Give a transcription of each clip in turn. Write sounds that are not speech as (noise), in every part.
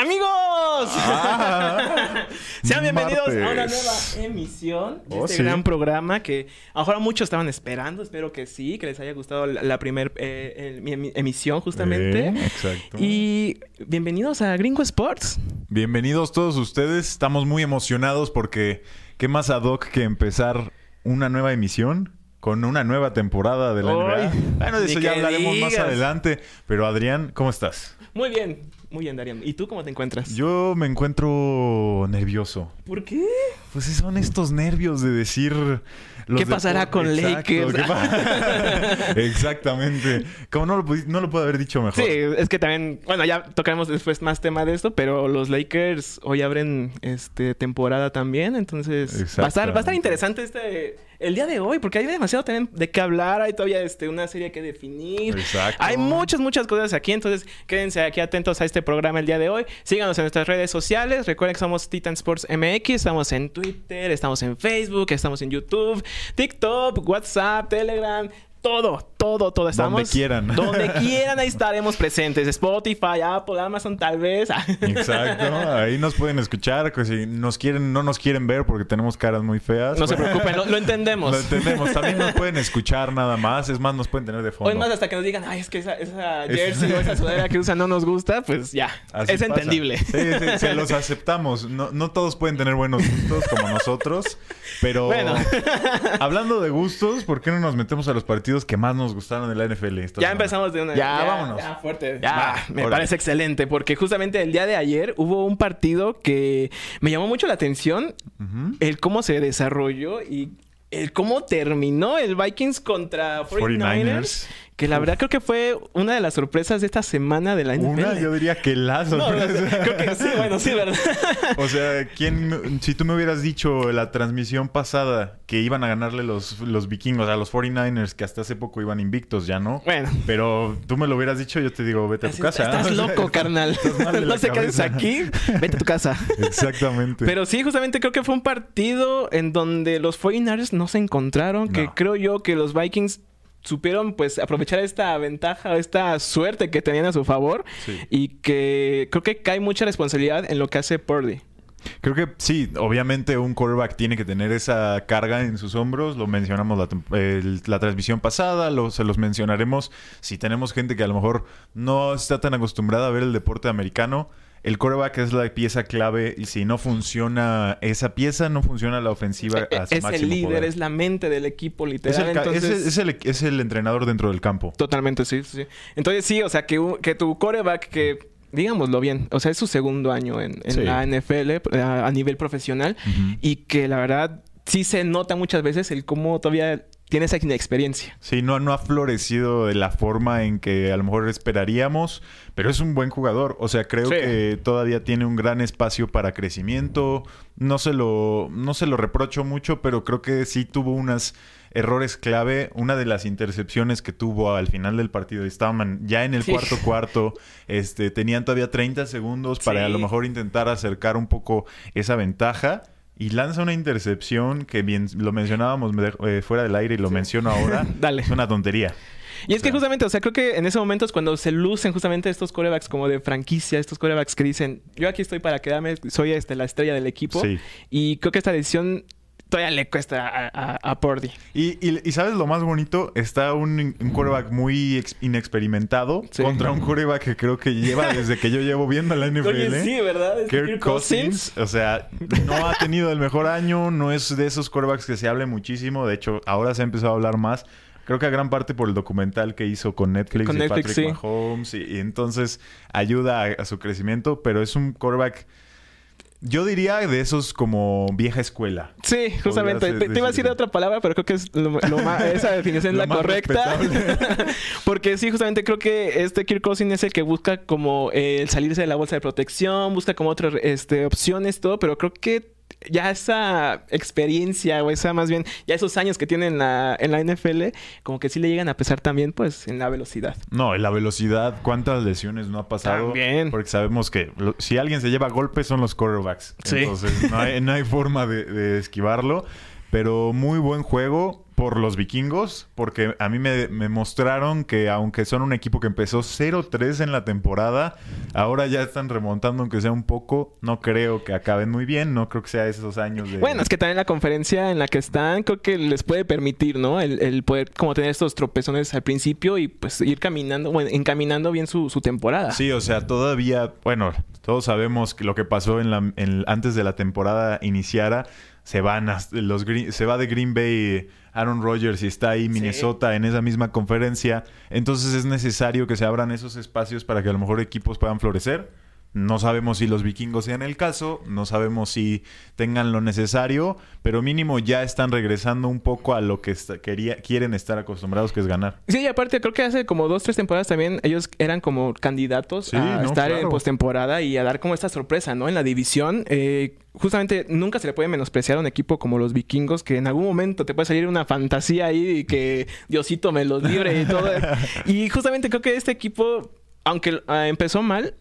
Amigos, Ah, (laughs) sean bienvenidos a una nueva emisión de Oh, este sí. gran programa que a lo mejor muchos estaban esperando. Espero que sí, que les haya gustado la, primera emisión justamente. Eh, exacto. Y bienvenidos a Gringo Sports. Bienvenidos todos ustedes. Estamos muy emocionados porque qué más ad hoc que empezar una nueva emisión con una nueva temporada de la NBA. Bueno, de eso ya hablaremos más adelante. Pero Adrián, ¿cómo estás? Muy bien, muy bien, Darian. ¿Y tú cómo te encuentras? Yo me encuentro nervioso. ¿Por qué? Pues son estos nervios de decir... los ¿Qué pasará con Lakers? ¿qué pa- (laughs) Exactamente. Como no lo, no lo puedo haber dicho mejor. Sí, es que también, bueno, ya tocaremos después más tema de esto, pero los Lakers hoy abren este temporada también, entonces va a estar, va a estar interesante este el día de hoy, porque hay demasiado también de qué hablar, hay todavía este una serie que definir. Exacto. Hay muchas, muchas cosas aquí, entonces quédense aquí atentos a este programa el día de hoy. Síganos en nuestras redes sociales. Recuerden que somos Titan Sports MX. Estamos en Twitter, estamos en Facebook, estamos en YouTube, TikTok, WhatsApp, Telegram. Todo, todo, todo. Estamos Donde quieran. (laughs) Donde quieran, ahí estaremos presentes. Spotify, Apple, Amazon, tal vez. (laughs) Exacto, ahí nos pueden escuchar, que si nos quieren, no nos quieren ver porque tenemos caras muy feas. No se Bueno, preocupen, lo, lo entendemos. (laughs) Lo entendemos, también nos pueden escuchar nada más, es más, nos pueden tener de O fondo. es más, hasta que nos digan, ay, es que esa, esa jersey o esa sudadera que usan no nos gusta, pues ya. Así es pasa. entendible. Sí, sí, se los aceptamos. No, no todos pueden tener buenos gustos como nosotros, pero Bueno. hablando de gustos, ¿por qué no nos metemos a los partidos que más nos gustaron de la NFL? esta Ya semana? empezamos de una. Ya, vámonos. Ya, fuerte. Ya, me parece excelente, porque justamente el día de ayer hubo un partido que me llamó mucho la atención, el cómo se desarrolló y el cómo terminó el Vikings contra 49ers. 49ers. Que la verdad creo que fue una de las sorpresas de esta semana de la NFL. Una, yo diría que la No, no, sorpresa. (laughs) creo que sí, bueno, sí, ¿verdad? O sea, ¿quién, si tú me hubieras dicho la transmisión pasada que iban a ganarle los, los vikingos a los 49ers, que hasta hace poco iban invictos, ya no. Bueno. Pero tú me lo hubieras dicho, yo te digo, vete a tu casa. Estás loco, carnal. estás no se quedes aquí. Vete a tu casa. Exactamente. Pero sí, justamente creo que fue un partido en donde los 49ers no se encontraron. Que No. creo yo que los Vikings supieron pues aprovechar esta ventaja, esta suerte que tenían a su favor. Sí. Y que creo que cae mucha responsabilidad en lo que hace Purdy. Creo que sí, obviamente un quarterback tiene que tener esa carga en sus hombros. Lo mencionamos la, el- la transmisión pasada, lo- se los mencionaremos. Si tenemos gente que a lo mejor no está tan acostumbrada a ver el deporte americano, el quarterback es la pieza clave y si no funciona esa pieza, no funciona la ofensiva a su E, es el líder, poder. es la mente del equipo, Es literal. el, ca- es el- es el- es el entrenador dentro del campo. Totalmente, sí, sí. Entonces sí, o sea, que, que tu coreback, que digámoslo bien, o sea, es su segundo año en, en Sí. la NFL a, a nivel profesional y que la verdad sí se nota muchas veces el cómo todavía tiene esa inexperiencia. Sí, no, no ha florecido de la forma en que a lo mejor esperaríamos, pero es un buen jugador. O sea, creo Sí. que todavía tiene un gran espacio para crecimiento. No se lo, no se lo reprocho mucho, pero creo que sí tuvo unos errores clave. Una de las intercepciones que tuvo al final del partido, estaban ya en el Sí. cuarto cuarto, este, tenían todavía 30 segundos para Sí. a lo mejor intentar acercar un poco esa ventaja. Y lanza una intercepción que bien lo mencionábamos eh, fuera del aire y lo menciono ahora. (laughs) Dale. Es una tontería. Y es que justamente, o sea, creo que en ese momento es cuando se lucen justamente estos corebacks como de franquicia, estos corebacks que dicen, yo aquí estoy para quedarme, soy este, la estrella del equipo. Sí. Y creo que esta decisión todavía le cuesta a, a, a Purdy. Y, y- y ¿sabes lo más bonito? Está un, un quarterback muy ex- inexperimentado Sí. contra un quarterback que creo que lleva (laughs) desde que yo llevo viendo la NFL. Oye, sí, ¿verdad? Kirk Cousins, o sea, no ha tenido el mejor año, no es de esos quarterbacks que se hable muchísimo, de hecho, ahora se ha empezado a hablar más. Creo que a gran parte por el documental que hizo con Netflix Con y Netflix, Patrick sí. Mahomes y, y entonces ayuda a, a su crecimiento, pero es un quarterback yo diría de esos como vieja escuela. Sí, justamente. Te, te iba a decir decir. otra palabra, pero creo que es lo, lo más- (laughs) esa definición es la correcta. (laughs) Porque sí, justamente creo que este Kirk Cousins es el que busca como eh, el salirse de la bolsa de protección, busca como otras este, opciones, todo, pero creo que ya esa experiencia o esa más bien, ya esos años que tiene en la, en la NFL, como que sí le llegan a pesar también pues en la velocidad. No, en la velocidad, ¿cuántas lesiones no ha pasado? También. Porque sabemos que lo- si alguien se lleva golpes son los quarterbacks. Sí. Entonces no hay, no hay forma de, de esquivarlo. Pero muy buen juego. Por los vikingos, porque a mí me, me mostraron que aunque son un equipo que empezó 0-3 en la temporada, ahora ya están remontando aunque sea un poco. No creo que acaben muy bien, no creo que sea esos años de... Bueno, es que también la conferencia en la que están creo que les puede permitir, ¿no? El, el poder como tener estos tropezones al principio y pues ir caminando, bueno, encaminando bien su, su temporada. Sí, o sea, todavía, bueno, todos sabemos que lo que pasó en la, en- antes de la temporada iniciara. Se van a- los se va de Green Bay Aaron Rodgers y está ahí Minnesota en esa misma conferencia. Entonces es necesario que se abran esos espacios para que a lo mejor equipos puedan florecer. No sabemos si los vikingos sean el caso, no sabemos si tengan lo necesario, pero mínimo ya están regresando un poco a lo que está- quería, quieren estar acostumbrados, que es ganar. Sí, y aparte creo que hace como dos, tres temporadas también ellos eran como candidatos Sí, a no, estar en postemporada y a dar como esta sorpresa, ¿no? En la división. Eh, justamente nunca se le puede menospreciar a un equipo como los vikingos que en algún momento te puede salir una fantasía ahí y que (laughs) Diosito me los libre y todo. (laughs) y justamente creo que este equipo, aunque ah, empezó mal,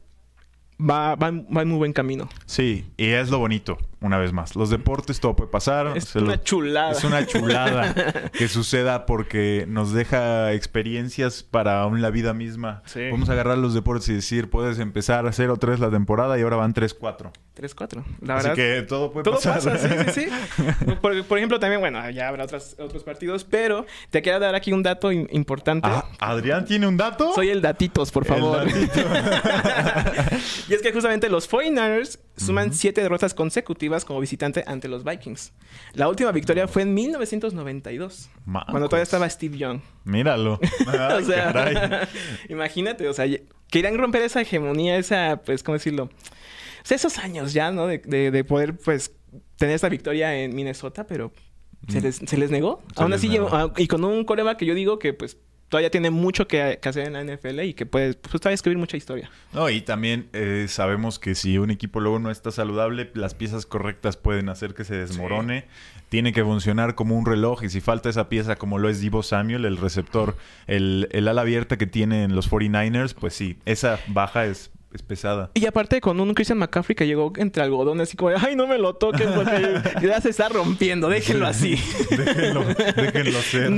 va, va, va en muy buen camino. Sí, y es lo bonito, una vez más. Los deportes todo puede pasar. Es se una lo- chulada. Es una chulada (laughs) que suceda porque nos deja experiencias para aún la vida misma. Sí. Vamos a agarrar los deportes y decir, puedes empezar a 0-3 la temporada y ahora van 3-4. 3-4. La Así verdad. que todo puede Todo pasar. pasa, sí, sí, sí. (laughs) Por, por ejemplo, también, bueno, ya habrá otras, otros partidos, pero te quiero dar aquí un dato in- importante. Ah, ¿Adrián tiene un dato? Soy el datitos, por El favor. datito. (laughs) y es que justamente los 49ers suman siete derrotas consecutivas como visitante ante los Vikings. La última victoria fue en 1992, Mancos. cuando todavía estaba Steve Young. Míralo. Ay, (laughs) o sea, caray. (laughs) imagínate, o sea, querían romper esa hegemonía, esa, pues, ¿cómo decirlo? O sea, esos años ya, ¿no? De, de- de poder, pues, tener esta victoria en Minnesota, pero se les, se les negó. Se Aún les así, negó. ah, y con un coreba que yo digo que, pues, todavía tiene mucho que, que hacer en la NFL y que puede, pues, todavía escribir mucha historia. No, y también eh, sabemos que si un equipo luego no está saludable, las piezas correctas pueden hacer que se desmorone. Tiene que funcionar como un reloj y si falta esa pieza como lo es Divo Samuel, el receptor, el, el ala abierta que tienen los 49ers, pues sí, esa baja es, es pesada. Y aparte con un Christian McCaffrey que llegó entre algodones así como, ay, no me lo toquen porque (laughs) ya se está rompiendo, déjenlo así. (laughs) déjenlo, déjenlo ser.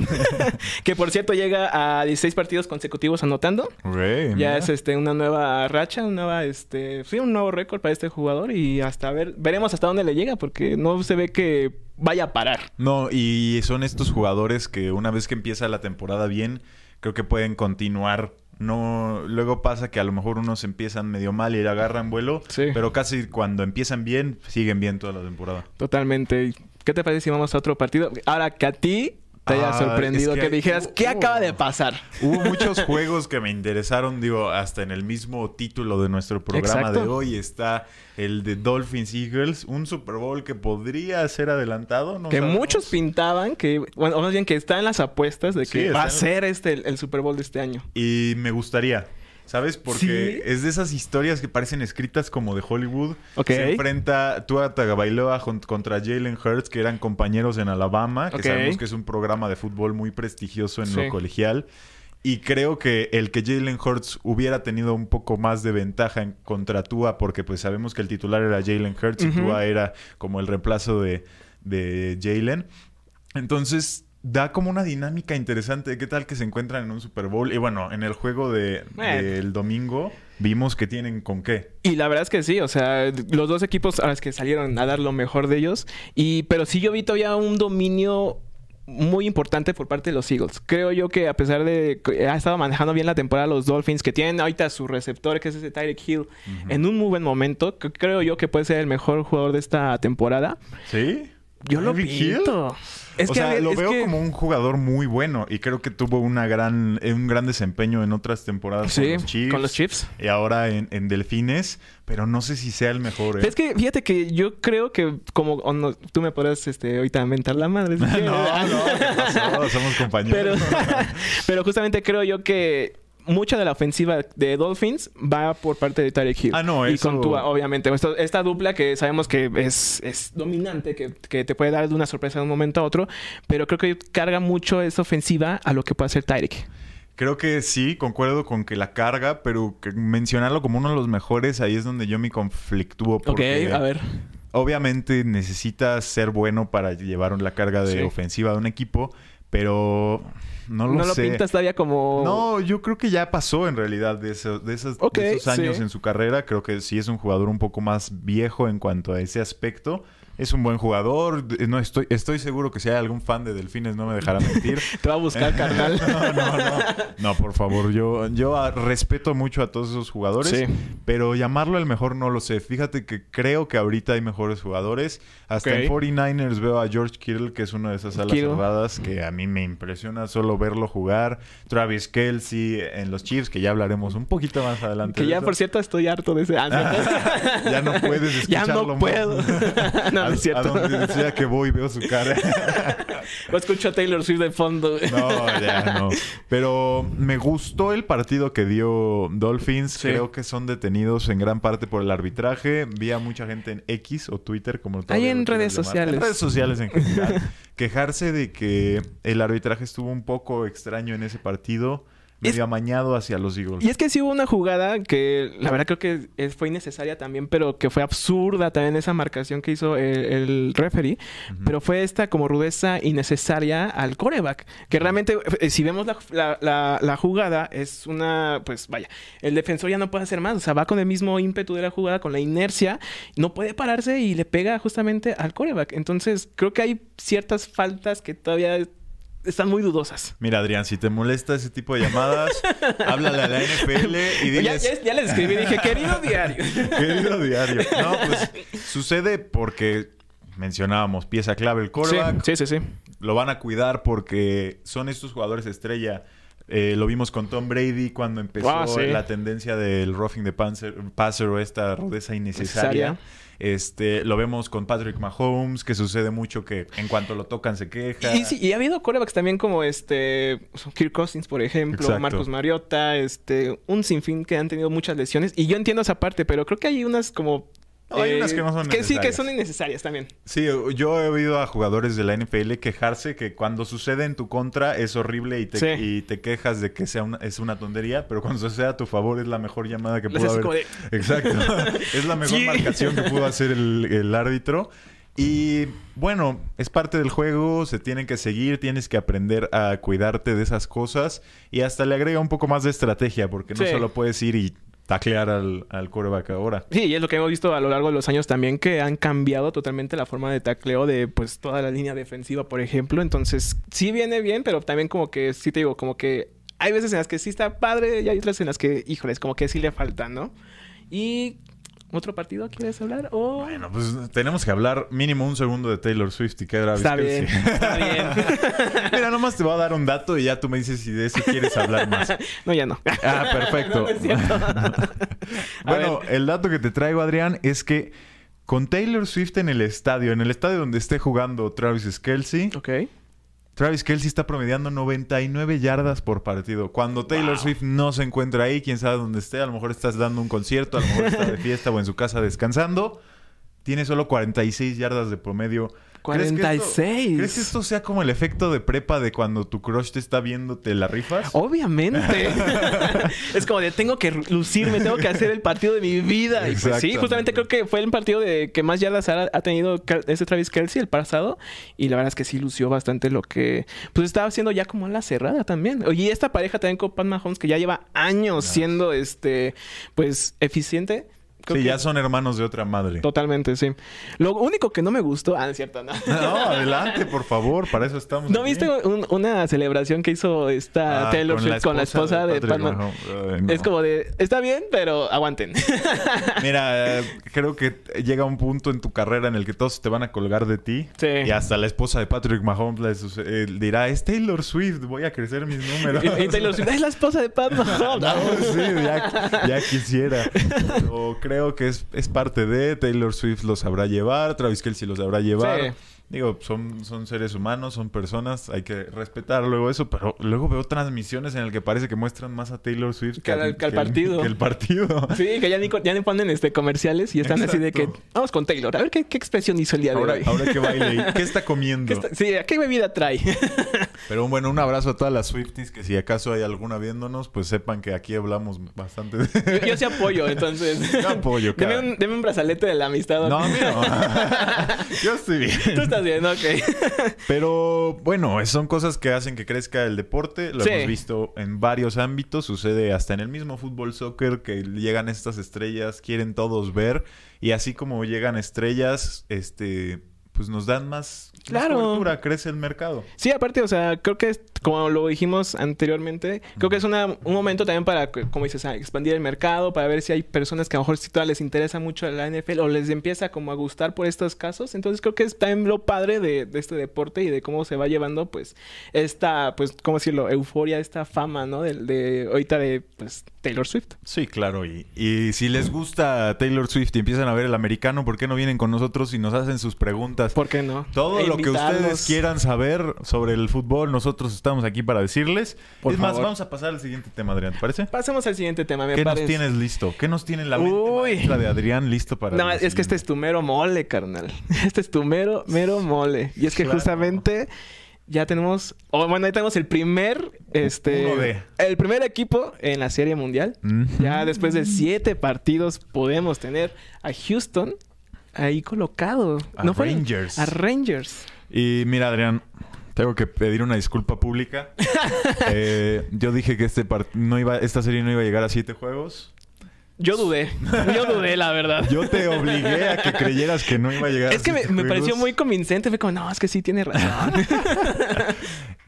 (laughs) que por cierto llega a 16 partidos consecutivos anotando. Ok, Ya mira. es este una nueva racha, una nueva este, sí, un nuevo récord para este jugador y hasta ver veremos hasta dónde le llega porque no se ve que vaya a parar. No, y son estos jugadores que una vez que empieza la temporada bien, creo que pueden continuar. No, luego pasa que a lo mejor unos empiezan medio mal y agarran vuelo, Sí. pero casi cuando empiezan bien, siguen bien toda la temporada. Totalmente. ¿Qué te parece si vamos a otro partido? Ahora que a ti te haya Ah, sorprendido es que, que- dijeras, ¿qué uh, acaba de pasar? Hubo (laughs) muchos juegos que me interesaron, digo, hasta en el mismo título de nuestro programa Exacto. de hoy está el de Dolphins Eagles, un Super Bowl que podría ser adelantado, ¿no? que sabemos. muchos pintaban que, bueno, o más bien que está en las apuestas de Sí, que va a ser este el, el Super Bowl de este año. Y me gustaría, ¿sabes? Porque ¿Sí? es de esas historias que parecen escritas como de Hollywood. Ok. Se enfrenta Tua Tagovailoa jun- contra Jalen Hurts, que eran compañeros en Alabama, que sabemos que es un programa de fútbol muy prestigioso en Sí. lo colegial. Y creo que el que Jalen Hurts hubiera tenido un poco más de ventaja en, contra Tua, porque pues sabemos que el titular era Jalen Hurts y. Tua era como el reemplazo de, de Jalen. Entonces da como una dinámica interesante. ¿Qué tal que se encuentran en un Super Bowl? Y bueno, en el juego de, Bueno. del domingo vimos que tienen con qué. Y la verdad es que sí, o sea, los dos equipos ahora es que salieron a dar lo mejor de ellos. Y, pero sí yo vi todavía un dominio muy importante por parte de los Eagles. Creo yo que a pesar de que ha estado manejando bien la temporada los Dolphins, que tienen ahorita su receptor, que es ese Tyreek Hill, en un muy buen momento, creo yo que puede ser el mejor jugador de esta temporada. ¿Sí? Yo lo pinto. Es o que, sea, ver, lo veo que- como un jugador muy bueno y creo que tuvo una gran, eh, un gran desempeño en otras temporadas Sí, con los Chiefs. con los Chiefs. Y ahora en, en Delfines, pero no sé si sea el mejor. ¿eh? Es que fíjate que yo creo que como no, tú me podrás este ahorita mentar la madre. (laughs) no, no, ¿qué pasó? Somos (laughs) compañeros. Pero, (laughs) pero justamente creo yo que mucha de la ofensiva de Dolphins va por parte de Tarek Hill. Ah, no, Y eso- con Tua, obviamente. Esta dupla que sabemos que es, es dominante, que, que te puede dar de una sorpresa de un momento a otro, pero creo que carga mucho esa ofensiva a lo que puede hacer Tyreek. Creo que sí, concuerdo con que la carga, pero que mencionarlo como uno de los mejores, ahí es donde yo me conflictúo. Porque Ok, a ver. Obviamente necesitas ser bueno para llevar la carga de Sí. ofensiva de un equipo, pero no lo no lo sé. pintas todavía como... No, yo creo que ya pasó en realidad de, eso- de esos, de esos años sí. en su carrera. Creo que sí es un jugador un poco más viejo en cuanto a ese aspecto. Es un buen jugador. De- No estoy, estoy seguro que si hay algún fan de Delfines no me dejará (laughs) mentir. Te va a buscar, (laughs) carnal. no, no, no. No, por favor. Yo, yo ah, respeto mucho a todos esos jugadores. Sí. Pero llamarlo el mejor no lo sé. Fíjate que creo que ahorita hay mejores jugadores. Hasta en 49ers veo a George Kittle, que es una de esas alas Kittle. cerradas que a mí me impresiona solo verlo jugar. Travis Kelsey en los Chiefs, que ya hablaremos un poquito más adelante. Que ya, por cierto, estoy harto de ese... Ah, (laughs) ya no puedes ya escucharlo no más. puedo. no, no es cierto. a donde sea que voy veo su cara. (laughs) O escucho a Taylor Swift de fondo. No, ya no. Pero me gustó el partido que dio Dolphins. Sí. Creo que son detenidos en gran parte por el arbitraje. Vi a mucha gente en X o Twitter, como todavía en redes sociales. En redes sociales en general. (laughs) quejarse de que el arbitraje estuvo un poco extraño en ese partido. Es- Medio amañado hacia los Eagles. Y es que sí hubo una jugada que la verdad creo que es- fue innecesaria también, pero que fue absurda también esa marcación que hizo el, el referee. Pero fue esta como rudeza innecesaria al coreback. Que realmente, eh, si vemos la, la- la- la jugada, es una, pues vaya, el defensor ya no puede hacer más. O sea, va con el mismo ímpetu de la jugada, con la inercia, no puede pararse y le pega justamente al coreback. Entonces, creo que hay ciertas faltas que todavía están muy dudosas. Mira, Adrián, si te molesta ese tipo de llamadas, (laughs) háblale a la NFL y diles... ya, ya les escribí, dije, querido diario. (laughs) Querido diario. No, pues sucede porque mencionábamos pieza clave el coreback. Sí, sí, sí. sí. Lo van a cuidar porque son estos jugadores estrella. Eh, lo vimos con Tom Brady cuando empezó Ah, sí. la tendencia del roughing the panzer- passer o esta rudeza innecesaria. Necesaria. Este, lo vemos con Patrick Mahomes, que sucede mucho que en cuanto lo tocan se queja. Y, sí, y ha habido corebacks también como este Kirk Cousins, por ejemplo, Exacto. Marcus Mariota, este, un sinfín que han tenido muchas lesiones. Y yo entiendo esa parte, pero creo que hay unas como. Eh, No, hay unas que no son Que sí, que son innecesarias también. Sí, yo he oído a jugadores de la NFL quejarse que cuando sucede en tu contra es horrible y te, Sí. y te quejas de que sea una, es una tontería, pero cuando sucede a tu favor es la mejor llamada que pudo haber. de- (laughs) Exacto. (laughs) es la mejor Sí. marcación que pudo hacer el, el árbitro. Y bueno, es parte del juego, se tienen que seguir, tienes que aprender a cuidarte de esas cosas y hasta le agrega un poco más de estrategia porque no Sí. solo puedes ir y taclear al, al ahora. Sí, y es lo que hemos visto a lo largo de los años también, que han cambiado totalmente la forma de tacleo de pues toda la línea defensiva, por ejemplo. Entonces, sí viene bien, pero también como que, sí te digo, como que hay veces en las que sí está padre y hay otras en las que, híjoles, como que sí le falta, ¿no? Y... ¿Otro partido quieres hablar? O... Bueno, pues tenemos que hablar mínimo un segundo de Taylor Swift y que Travis Está bien, está (laughs) bien. Mira, nomás te voy a dar un dato y ya tú me dices si de eso quieres hablar más. (laughs) No, ya no. Ah, perfecto. (laughs) No, no bueno, el dato que te traigo, Adrián, es que con Taylor Swift en el estadio, en el estadio donde esté jugando Travis Kelsey, ok. Travis Kelsey está promediando 99 yardas por partido. Cuando Taylor Swift no se encuentra ahí, quién sabe dónde esté, a lo mejor estás dando un concierto, a lo mejor está de (laughs) fiesta o en su casa descansando, tiene solo 46 yardas de promedio. ¿Crees que esto- 46. ¿Crees que esto sea como el efecto de prepa de cuando tu crush te está viendo, te la rifas? Obviamente. (laughs) es como de tengo que lucirme, tengo que hacer el partido de mi vida. Y pues sí, justamente creo que fue el partido de que más yardas ha, ha tenido ese Travis Kelsey el pasado. Y la verdad es que sí lució bastante lo que pues estaba haciendo ya como la cerrada también. Y esta pareja también con Pat Mahomes que ya lleva años siendo este pues eficiente. Creo sí, que- ya son hermanos de otra madre. Totalmente, sí. Lo único que no me gustó, ah, es cierto, no. (laughs) No, adelante, por favor, para eso estamos. ¿No aquí. viste un- una celebración que hizo esta Ah, Taylor Swift con la esposa de, Mahomes? Mahomes. Ay, no. Es como de, está bien, pero aguanten. (laughs) Mira, eh, creo que llega un punto en tu carrera en el que todos te van a colgar de ti. Sí. Y hasta la esposa de Patrick Mahomes eh, dirá, es Taylor Swift, voy a crecer mis números. y, y Taylor Swift, es la esposa de Pat Mahomes. (laughs) No, sí, ya, ya quisiera. Pero creo que es, es parte de Taylor Swift los sabrá llevar, Travis Kelsey los sabrá llevar. Digo, son, son seres humanos, son personas, hay que respetar luego eso, pero luego veo transmisiones en las que parece que muestran más a Taylor Swift Que al- que al el- partido. que el partido. (laughs) Sí, que ya ni, ya ni ponen este comerciales y están así de que vamos con Taylor. A ver qué, qué expresión hizo el día Ahora, de hoy. ahora que baile, ¿qué está (laughs) comiendo? ¿Qué está- sí, ¿qué bebida trae? (laughs) Pero bueno, un abrazo a todas las Swifties que si acaso hay alguna viéndonos, pues sepan que aquí hablamos bastante de... yo, yo sí apoyo, entonces. Yo apoyo, Deme cara. un, deme un brazalete de la amistad. No, no. Yo estoy bien. Tú estás estás bien, ok. (laughs) Pero bueno, son cosas que hacen que crezca el deporte. Lo Sí. hemos visto en varios ámbitos. Sucede hasta en el mismo fútbol soccer que llegan estas estrellas, quieren todos ver. Y así como llegan estrellas, este, pues nos dan más, más Claro. cobertura, crece el mercado. Sí, aparte, o sea, creo que es, como lo dijimos anteriormente, creo que es una- un momento también para, como dices, expandir el mercado, para ver si hay personas que a lo mejor sí todavía les interesa mucho la NFL o les empieza como a gustar por estos casos. Entonces creo que es también lo padre de, de este deporte y de cómo se va llevando, pues, esta, pues, ¿cómo decirlo? Euforia, esta fama, ¿no? De, de ahorita de, pues, Taylor Swift. Sí, claro. Y, y si les gusta Taylor Swift y empiezan a ver el americano, ¿por qué no vienen con nosotros y nos hacen sus preguntas? ¿Por qué no? Todo lo que ustedes quieran saber sobre el fútbol, nosotros estamos aquí para decirles. Por es más, vamos a pasar al siguiente tema, Adrián, ¿te parece? Pasemos al siguiente tema, me ¿Qué parece. nos tienes listo? ¿Qué nos tiene la mente de Adrián listo para No, es que este es tu mero mole, carnal. (laughs) Este es tu mero, mero mole. Y es que Claro. justamente ya tenemos, bueno, ahí tenemos el primer, este, el primer equipo en la Serie Mundial. Ya después de siete partidos podemos tener a Houston ahí colocado. A fue? Rangers. A Rangers. Y mira, Adrián, tengo que pedir una disculpa pública. (laughs) Eh, yo dije que este part- no iba, esta serie no iba a llegar a siete juegos. Yo dudé. Yo dudé, la verdad. Yo te obligué a que creyeras que no iba a llegar es a que me, siete me juegos. pareció muy convincente. Fue como, no, es que sí tiene razón. (laughs)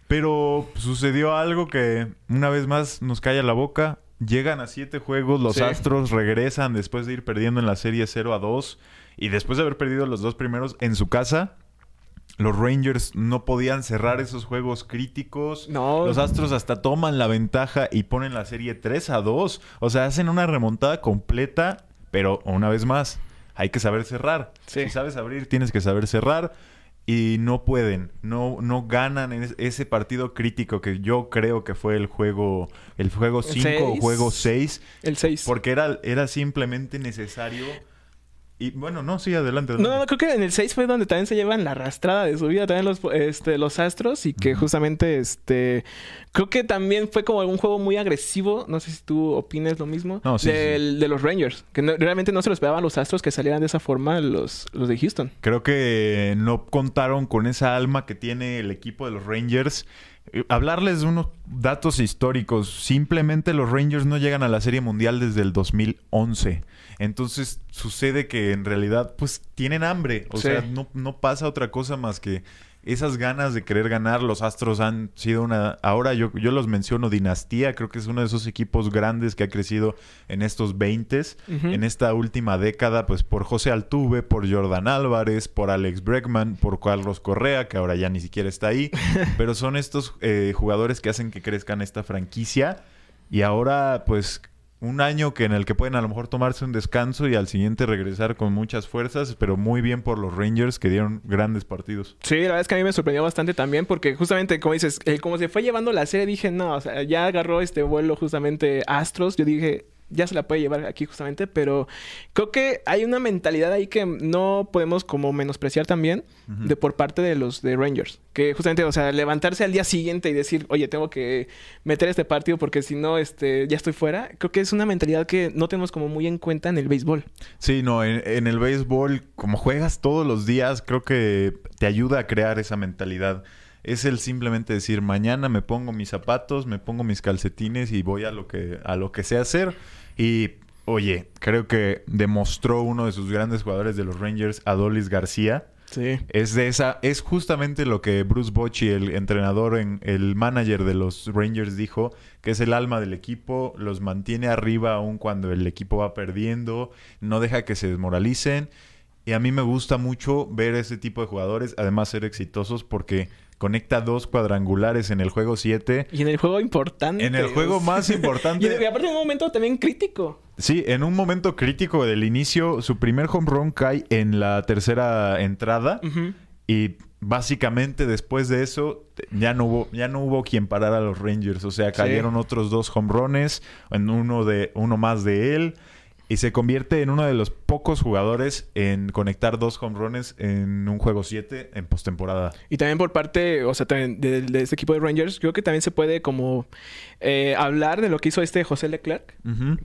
Pero sucedió algo que una vez más nos calla la boca. Llegan a siete juegos, los Sí. Astros regresan después de ir perdiendo en la serie 0 a 2 y después de haber perdido los dos primeros en su casa. Los Rangers no podían cerrar esos juegos críticos. No. Los Astros hasta toman la ventaja y ponen la serie 3 a 2. O sea, hacen una remontada completa, pero una vez más, hay que saber cerrar. Sí. Si sabes abrir, tienes que saber cerrar. Y no pueden, no, no ganan en es- ese partido crítico que yo creo que fue el juego, el juego 5 o juego 6, el 6. porque era, era simplemente necesario. Y bueno, no, sí, adelante. adelante. No, no, creo que en el 6 fue donde también se llevan la arrastrada de su vida, también los, este, los Astros, y que justamente, este, creo que también fue como un juego muy agresivo, no sé si tú opines lo mismo, No, sí, del- de los Rangers, que no- realmente no se lo esperaban los Astros que salieran de esa forma los, los de Houston. Creo que no contaron con esa alma que tiene el equipo de los Rangers. Eh, Hablarles de unos datos históricos. Simplemente los Rangers no llegan a la Serie Mundial desde el 2011. Entonces sucede que en realidad pues tienen hambre. O Sí. sea, no, no pasa otra cosa más que esas ganas de querer ganar. Los Astros han sido una... Ahora yo, yo los menciono dinastía. Creo que es uno de esos equipos grandes que ha crecido en estos 20 Ujú. en esta última década, pues por José Altuve, por Jordan Álvarez, por Alex Bregman, por Carlos Correa, que ahora ya ni siquiera está ahí. (laughs) Pero son estos eh, jugadores que hacen que crezcan esta franquicia. Y ahora, pues, un año que en el que pueden a lo mejor tomarse un descanso y al siguiente regresar con muchas fuerzas, pero muy bien por los Rangers que dieron grandes partidos. Sí, la verdad es que a mí me sorprendió bastante también porque justamente, como dices, el, como se fue llevando la serie, dije, no, o sea, ya agarró este vuelo justamente Astros, yo dije, ya se la puede llevar aquí justamente, pero creo que hay una mentalidad ahí que no podemos como menospreciar también de por parte de los de Rangers, que justamente, o sea, levantarse al día siguiente y decir, oye, tengo que meter este partido porque si no, este, ya estoy fuera, creo que es una mentalidad que no tenemos como muy en cuenta en el béisbol. Sí, no, en, en el béisbol, como juegas todos los días, creo que te ayuda a crear esa mentalidad. Es el simplemente decir, mañana me pongo mis zapatos, me pongo mis calcetines y voy a lo que, a lo que sé hacer. Y, oye, creo que demostró uno de sus grandes jugadores de los Rangers, Adolis García. Sí. Es de esa, es justamente lo que Bruce Bochy, el entrenador, en, el manager de los Rangers, dijo, que es el alma del equipo, los mantiene arriba aun cuando el equipo va perdiendo, no deja que se desmoralicen. Y a mí me gusta mucho ver ese tipo de jugadores, además ser exitosos, porque conecta dos cuadrangulares en el juego 7. Y en el juego importante. En el juego (laughs) más importante. Y, aparte en un momento también crítico. Sí, en un momento crítico del inicio, su primer home run cae en la tercera entrada. Y básicamente después de eso ya no hubo ya no hubo quien parara a los Rangers, o sea, cayeron otros dos home runs, en uno de uno más de él y se convierte en uno de los pocos jugadores en conectar dos home runs en un juego 7 en postemporada. Y también por parte, o sea, también de, de este equipo de Rangers, creo que también se puede como eh, hablar de lo que hizo este José Leclerc,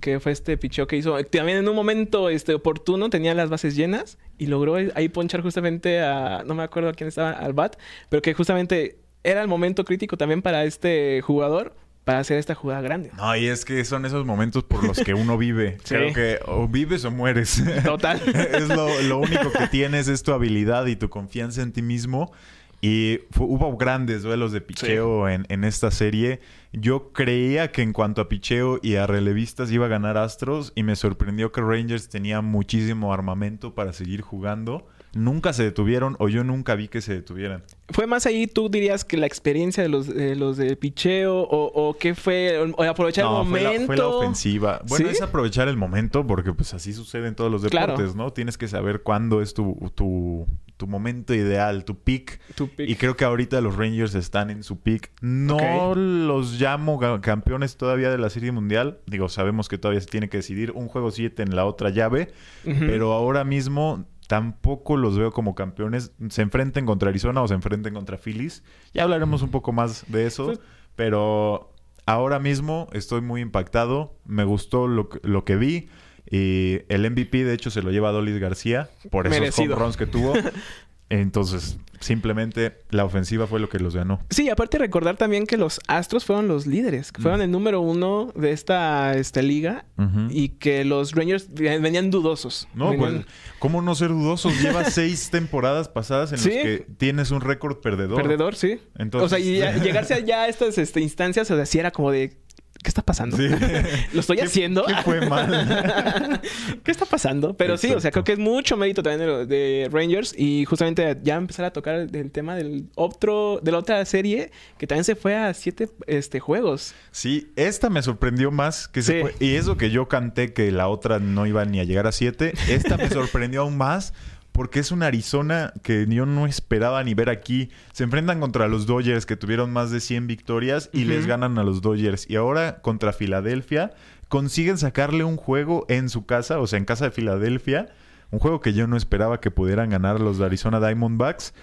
que fue este picheo que hizo. También en un momento este, oportuno tenía las bases llenas y logró ahí ponchar justamente a, no me acuerdo a quién estaba al bat, pero que justamente era el momento crítico también para este jugador para hacer esta jugada grande. No, y es que son esos momentos por los que uno vive. (laughs) Sí. Creo que o vives o mueres. (laughs) Total. es lo, lo único que tienes es tu habilidad y tu confianza en ti mismo. Y hubo grandes duelos de picheo en, en esta serie. Yo creía que en cuanto a picheo y a relevistas iba a ganar Astros y me sorprendió que Rangers tenía muchísimo armamento para seguir jugando. Nunca se detuvieron o yo nunca vi que se detuvieran. ¿Fue más ahí, tú dirías, que la experiencia de los de, los de picheo o, o qué fue? O aprovechar el No, fue momento. la, fue la ofensiva. Bueno, ¿Sí? es aprovechar el momento porque pues así sucede en todos los Claro. deportes, ¿no? Tienes que saber cuándo es tu, tu, tu momento ideal, tu pick. Y creo que ahorita los Rangers están en su peak. No los llamo campeones todavía de la Serie Mundial. Digo, sabemos que todavía se tiene que decidir un juego 7 en la otra llave. Pero ahora mismo tampoco los veo como campeones. Se enfrenten contra Arizona o se enfrenten contra Phillies. Ya hablaremos un poco más de eso. Pero ahora mismo estoy muy impactado. Me gustó lo, que- lo que vi. Y el MVP, de hecho, se lo lleva Dolis García por esos home runs que tuvo. (laughs) Entonces, simplemente la ofensiva fue lo que los ganó. Sí, aparte recordar también que los Astros fueron los líderes, que fueron Mm. el número uno de esta, esta liga y que los Rangers venían dudosos. No, Venían- pues, ¿cómo no ser dudosos? Llevas (laughs) seis temporadas pasadas en Sí. las que tienes un récord perdedor. Perdedor, sí. Entonces- o sea, y llegarse allá a estas este, instancias, o sea, sí era como de... ¿Qué está pasando? Sí. (laughs) ¿Lo estoy ¿Qué- haciendo? qué fue mal? (laughs) ¿Qué está pasando? Pero sí, o sea, creo que es mucho mérito también de, Rangers y justamente ya empezar a tocar el, tema del otro, de la otra serie que también se fue a siete este, juegos. Sí, esta me sorprendió más que se fue. Y eso que yo canté que la otra no iba ni a llegar a siete. Esta me sorprendió aún más porque es una Arizona que yo no esperaba ni ver aquí. Se enfrentan contra los Dodgers que tuvieron más de 100 victorias y les ganan a los Dodgers. Y ahora contra Filadelfia consiguen sacarle un juego en su casa, o sea, en casa de Filadelfia. Un juego que yo no esperaba que pudieran ganar los de Arizona Diamondbacks.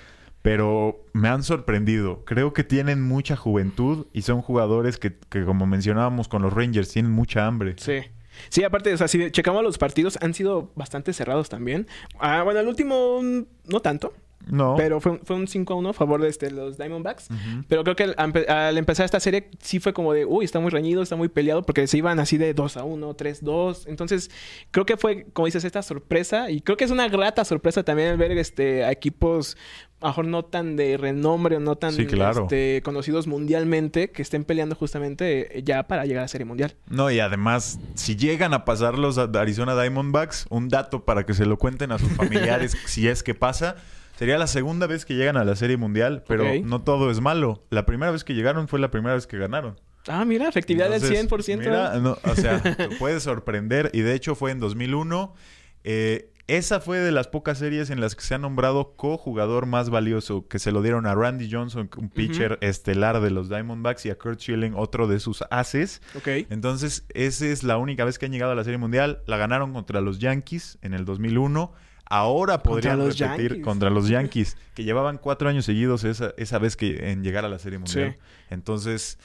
Pero me han sorprendido. Creo que tienen mucha juventud y son jugadores que, que, como mencionábamos con los Rangers, tienen mucha hambre. Sí. Sí, aparte, o sea, si checamos los partidos, han sido bastante cerrados también. Ah, bueno, el último mm, no tanto, No. pero fue, fue un 5 a 1 a favor de este, los Diamondbacks. Pero creo que al, empe- al empezar esta serie sí fue como de, uy, está muy reñido, está muy peleado, porque se iban así de 2 a 1, 3 2. Entonces, creo que fue, como dices, esta sorpresa. Y creo que es una grata sorpresa también ver este, a equipos, a lo mejor no tan de renombre o no tan Sí, claro. este, conocidos mundialmente, que estén peleando justamente eh, ya para llegar a Serie Mundial. No, y además, si llegan a pasar los Arizona Diamondbacks, un dato para que se lo cuenten a sus (laughs) familiares si es que pasa. Sería la segunda vez que llegan a la Serie Mundial, pero no todo es malo. La primera vez que llegaron fue la primera vez que ganaron. Ah, mira, efectividad Entonces, del 100%. Mira, no, o sea, (laughs) te puede sorprender. Y de hecho fue en 2001. Eh, esa fue de las pocas series en las que se ha nombrado co-jugador más valioso, que se lo dieron a Randy Johnson, un pitcher estelar de los Diamondbacks, y a Kurt Schilling, otro de sus ases. Ok. Entonces, esa es la única vez que han llegado a la Serie Mundial. La ganaron contra los Yankees en el 2001. Ahora podrían los repetir Yankees. contra los (laughs) Yankees, que llevaban cuatro años seguidos esa, esa vez que en llegar a la Serie Mundial. Sí. Entonces,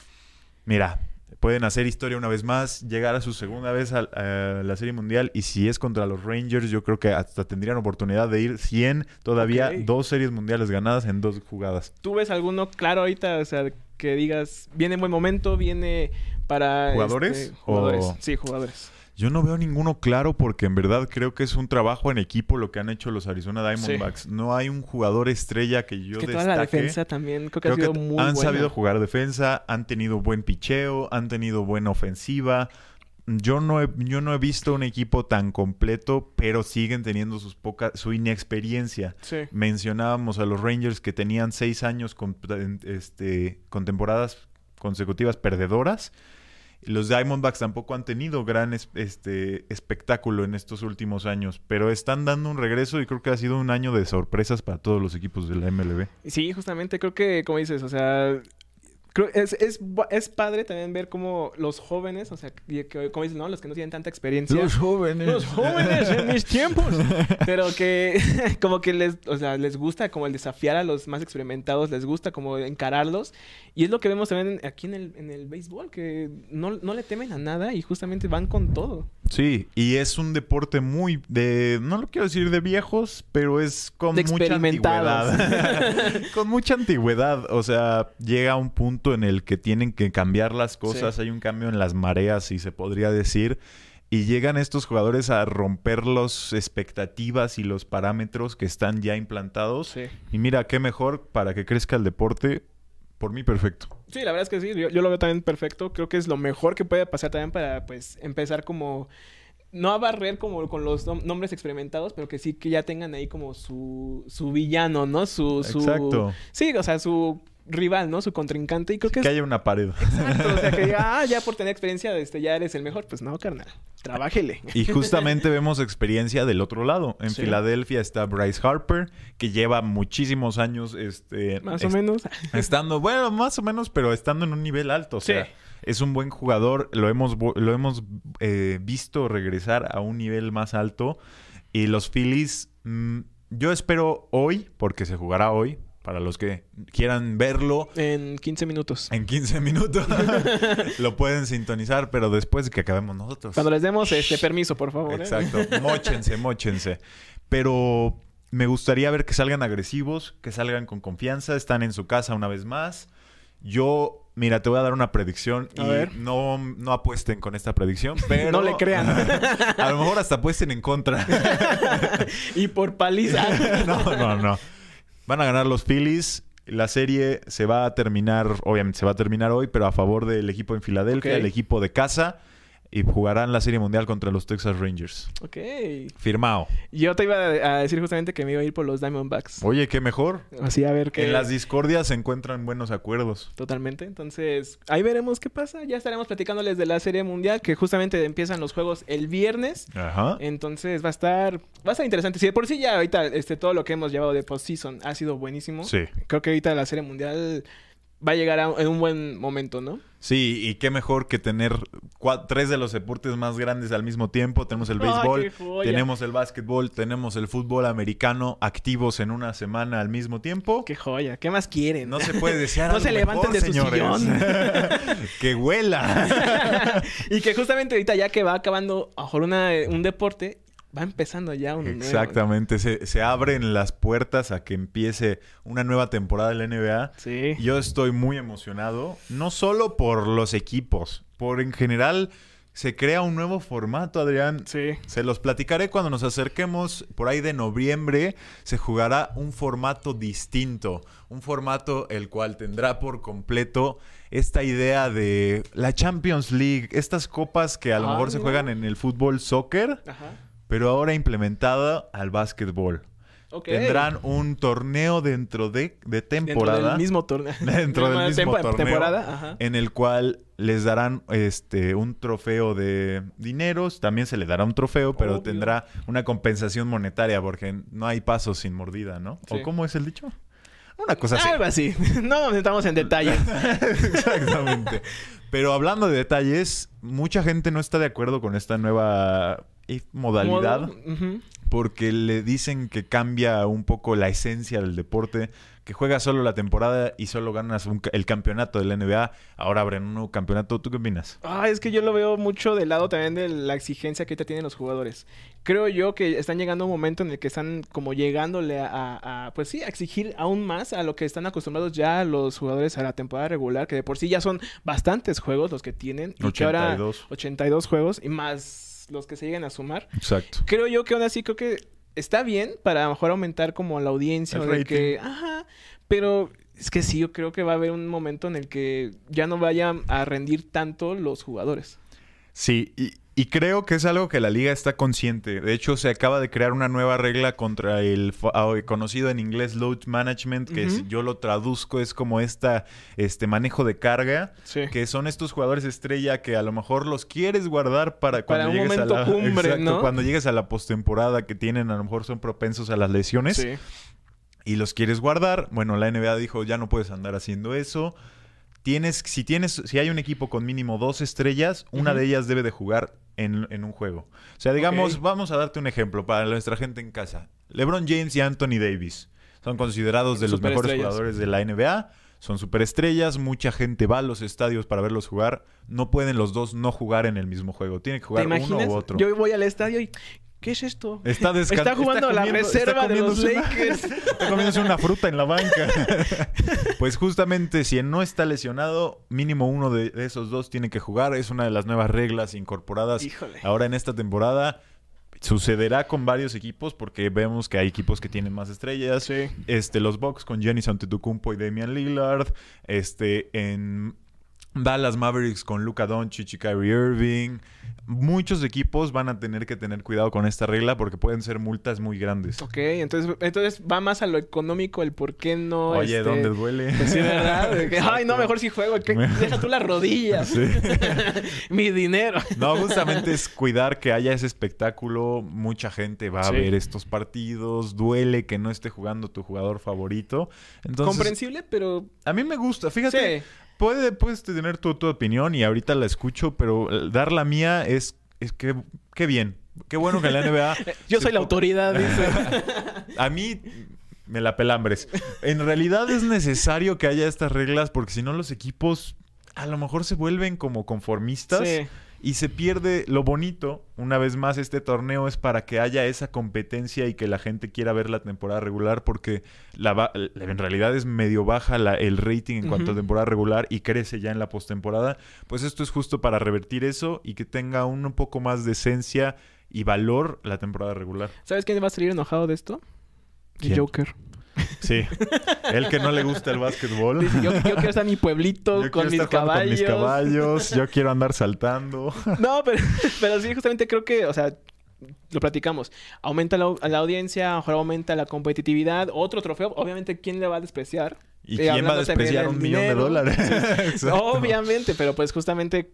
mira, pueden hacer historia una vez más, llegar a su segunda vez a, a la Serie Mundial y si es contra los Rangers, yo creo que hasta tendrían oportunidad de ir 100, todavía dos series mundiales ganadas en dos jugadas. ¿Tú ves alguno claro ahorita? O sea, que digas, viene en buen momento, viene para... ¿Jugadores? este, jugadores. O- Sí, jugadores. Yo no veo ninguno claro porque en verdad creo que es un trabajo en equipo lo que han hecho los Arizona Diamondbacks. No hay un jugador estrella que yo que toda la defensa también creo que Creo ha sido que muy han buena. sabido jugar defensa, han tenido buen picheo, han tenido buena ofensiva. Yo no he, yo no he visto un equipo tan completo, pero siguen teniendo sus pocas, su inexperiencia. Sí. Mencionábamos a los Rangers que tenían seis años con, este, con temporadas consecutivas perdedoras. Los Diamondbacks tampoco han tenido gran es- este, espectáculo en estos últimos años, pero están dando un regreso y creo que ha sido un año de sorpresas para todos los equipos de la MLB. Sí, justamente creo que, como dices, o sea, creo es, es, es padre también ver cómo los jóvenes, o sea, que, que- como dicen, ¿no? Los que no tienen tanta experiencia. jóvenes. Los jóvenes en mis tiempos. (laughs) Pero que (laughs) como que les, o sea, les gusta como el desafiar a los más experimentados, les gusta como encararlos. Y es lo que vemos también aquí en el, en el béisbol, que no, no le temen a nada y justamente van con todo. Sí, y es un deporte muy de, no lo quiero decir de viejos, pero es con mucha antigüedad. (laughs) con mucha antigüedad. O sea, llega un punto en el que tienen que cambiar las cosas. Sí. Hay un cambio en las mareas, si se podría decir. Y llegan estos jugadores a romper las expectativas y los parámetros que están ya implantados. Sí. Y mira, qué mejor para que crezca el deporte. Por mí, perfecto. Sí, la verdad es que sí, yo, yo lo veo también perfecto. Creo que es lo mejor que puede pasar también para, pues, empezar como... No a barrer como con los nom- nombres experimentados, pero que sí que ya tengan ahí como su, su villano, ¿no? Su, su... Exacto. Sí, o sea, su rival, ¿no? Su contrincante. Y creo que Que es... haya una pared. Exacto, o sea, que diga, (laughs) ah, ya por tener experiencia, este, ya eres el mejor. Pues no, carnal. Trabájele. Y justamente (laughs) vemos experiencia del otro lado. En Sí. Filadelfia está Bryce Harper, que lleva muchísimos años este, Más o est- menos. (laughs) estando, bueno, más o menos, pero estando en un nivel alto. O Sí. sea, es un buen jugador. Lo hemos, lo hemos eh, visto regresar a un nivel más alto. Y los Phillies, mm, yo espero hoy, porque se jugará hoy, para los que quieran verlo. En 15 minutos. En 15 minutos (laughs) lo pueden sintonizar, pero después de que acabemos nosotros. Cuando les demos este permiso, por favor. ¿eh? Exacto. Móchense, móchense. Pero me gustaría ver que salgan agresivos, que salgan con confianza, están en su casa una vez más. Yo, mira, te voy a dar una predicción A y ver. no, no apuesten con esta predicción, (laughs) pero... No le crean. (laughs) A lo mejor hasta apuesten en contra. y por paliza. no, no, no. Van a ganar los Phillies. La serie se va a terminar, obviamente se va a terminar hoy, pero a favor del equipo en Filadelfia, Ok. el equipo de casa. Y jugarán la serie mundial contra los Texas Rangers. ok. Firmado. Yo te iba a decir justamente que me iba a ir por los Diamondbacks. Oye, qué mejor. Así a ver qué. En las discordias se encuentran buenos acuerdos. Totalmente. Entonces, ahí veremos qué pasa. Ya estaremos platicándoles de la Serie Mundial, que justamente empiezan los juegos el viernes. Ajá. Entonces va a estar, va a estar interesante. Si de por sí ya ahorita este, todo lo que hemos llevado de postseason ha sido buenísimo. Sí. Creo que ahorita la Serie Mundial va a llegar a, en un buen momento, ¿no? Sí, y qué mejor que tener cua- tres de los deportes más grandes al mismo tiempo. Tenemos el ¡Ay, béisbol, tenemos el básquetbol, tenemos el fútbol americano activos en una semana al mismo tiempo. Qué joya. ¿Qué más quieren? No se puede desear (laughs) No se levanten mejor, de su señores. sillón. (laughs) que huela. (laughs) y que justamente ahorita ya que va acabando a lo mejor una, un deporte, va empezando ya uno nuevo. Exactamente, se, se abren las puertas a que empiece una nueva temporada de la NBA. Sí. Yo estoy muy emocionado, no solo por los equipos, por en general se crea un nuevo formato, Adrián. Sí. Se los platicaré cuando nos acerquemos por ahí de noviembre. Se jugará un formato distinto, un formato el cual tendrá por completo esta idea de la Champions League, estas copas que a lo Ah, mejor se juegan en el fútbol soccer, Ajá. Pero ahora implementada al básquetbol. Tendrán un torneo dentro de, de Dentro temporada (laughs) del mismo torneo. dentro del mismo Tempo- torneo Temporada, ajá. en el cual les darán este un trofeo de dineros, también se le dará un trofeo, pero Obvio. tendrá una compensación monetaria porque no hay paso sin mordida, ¿no? Sí. ¿O cómo es el dicho? Una cosa así. Algo así. (laughs) No nos metamos en detalles. (laughs) Exactamente. Pero hablando de detalles, mucha gente no está de acuerdo con esta nueva modalidad Modo- porque le dicen que cambia un poco la esencia del deporte, que juegas solo la temporada y solo ganas un el campeonato del NBA, ahora abren un nuevo campeonato. ¿Tú qué opinas? Ah, es que yo lo veo mucho del lado también de la exigencia que ahorita tienen los jugadores. Creo yo que están llegando a un momento en el que están como llegándole a, a- a, pues sí, a exigir aún más a lo que están acostumbrados ya los jugadores a la temporada regular, que de por sí ya son bastantes juegos los que tienen. Y que ahora 82. 82 juegos y más los que se lleguen a sumar. Exacto. Creo yo que aún así creo que está bien para a lo mejor aumentar como la audiencia El o de que, ajá, pero es que sí, yo creo que va a haber un momento en el que ya no vayan a rendir tanto los jugadores. Sí, y, y creo que es algo que la liga está consciente. De hecho, se acaba de crear una nueva regla contra el ah, conocido en inglés load management, que si yo lo traduzco es como esta este manejo de carga. Sí. Que son estos jugadores estrella que a lo mejor los quieres guardar para cuando Para un llegues momento a la (laughs) cumbre, Exacto, ¿no? cuando llegues a la postemporada que tienen a lo mejor son propensos a las lesiones Sí. y los quieres guardar. Bueno, la NBA dijo, ya no puedes andar haciendo eso. Tienes, si tienes, si hay un equipo con mínimo dos estrellas, una de ellas debe de jugar en, en un juego. O sea, digamos, vamos a darte un ejemplo para nuestra gente en casa. LeBron James y Anthony Davis son considerados de los mejores jugadores de la NBA. Son superestrellas, mucha gente va a los estadios para verlos jugar. No pueden los dos no jugar en el mismo juego. Tienen que ¿Te jugar uno u otro. Yo voy al estadio y... ¿Qué es esto? Está, Está jugando la comiendo- reserva de los una- Lakers. (laughs) está comiéndose una fruta en la banca. (laughs) pues justamente, si no está lesionado, mínimo uno de, de esos dos tiene que jugar. Es una de las nuevas reglas incorporadas Híjole. ahora en esta temporada. Sucederá con varios equipos porque vemos que hay equipos que tienen más estrellas. Sí. Este, los Bucks con Giannis Antetokounmpo y Damian Lillard. Este, en Dallas Mavericks con Luka Doncic y Kyrie Irving. Muchos equipos van a tener que tener cuidado con esta regla porque pueden ser multas muy grandes. Ok, entonces, entonces va más a lo económico el por qué no... Oye, este, ¿dónde duele? Pues sí, ¿verdad? Ay, no, mejor si juego. ¿qué? Deja tú las rodillas. (laughs) Sí. (laughs) Mi dinero. No, justamente es cuidar que haya ese espectáculo. Mucha gente va a Sí. ver estos partidos. Duele que no esté jugando tu jugador favorito. Entonces, Comprensible, pero... a mí me gusta. Fíjate, Sí. Puede, puedes tener tu, tu opinión y ahorita la escucho, pero eh, dar la mía es, es que, qué bien. Qué bueno que en la NBA... (laughs) Yo soy la autoridad, dice. (laughs) A mí me la pelambres. En realidad es necesario que haya estas reglas porque si no los equipos a lo mejor se vuelven como conformistas Sí. Y se pierde lo bonito. Una vez más, este torneo es para que haya esa competencia y que la gente quiera ver la temporada regular porque la en realidad es medio baja la- el rating en cuanto a temporada regular y crece ya en la postemporada. Pues esto es justo para revertir eso y que tenga un, un poco más de esencia y valor la temporada regular. ¿Sabes quién va a salir enojado de esto? El ¿Quién? Joker. Sí. El que no le gusta el básquetbol. Dice, yo, yo quiero estar en mi pueblito Yo con mis caballos. con mis caballos. Yo quiero andar saltando. (laughs) No, pero, pero sí, justamente creo que, o sea, lo platicamos. Aumenta la, la audiencia, a lo mejor aumenta la competitividad. Otro trofeo, obviamente, ¿quién le va a despreciar? ¿Y Eh, quién va a despreciar un millón de dólares? (laughs) Obviamente, pero pues justamente